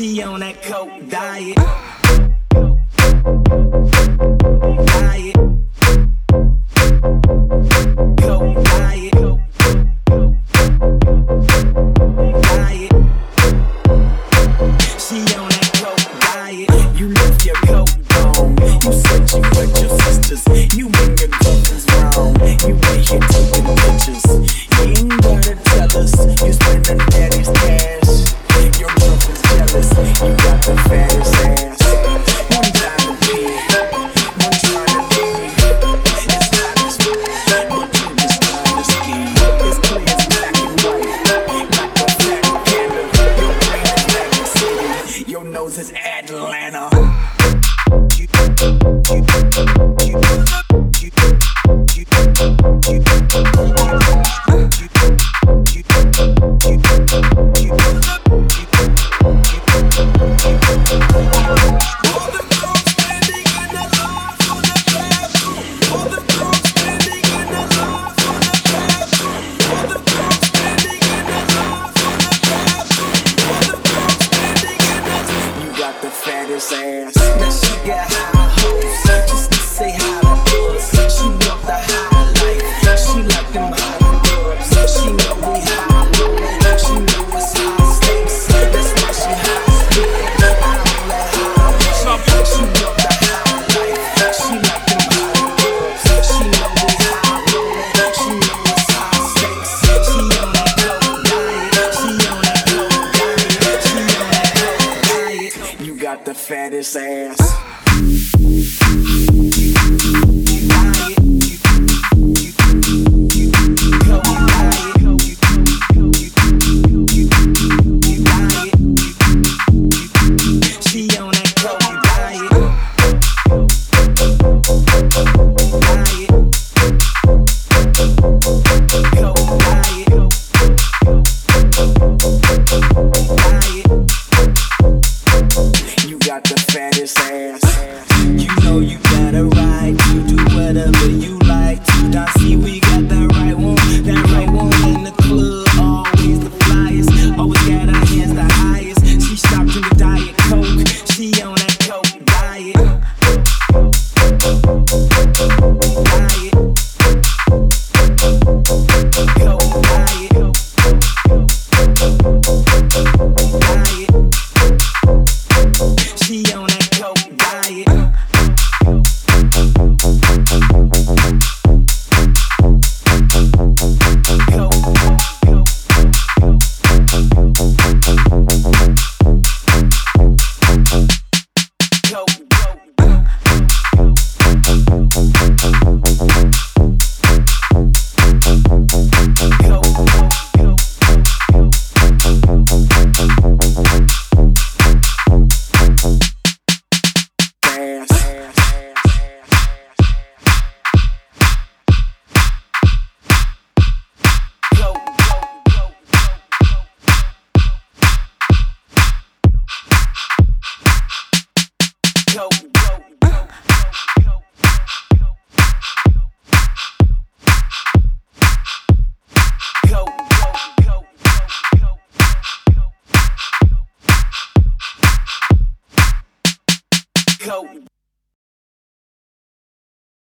She on that coke diet. Uh. Diet. fat ass. Now she got high hopes, just to say hi to us. She want the high. the fattest ass. go.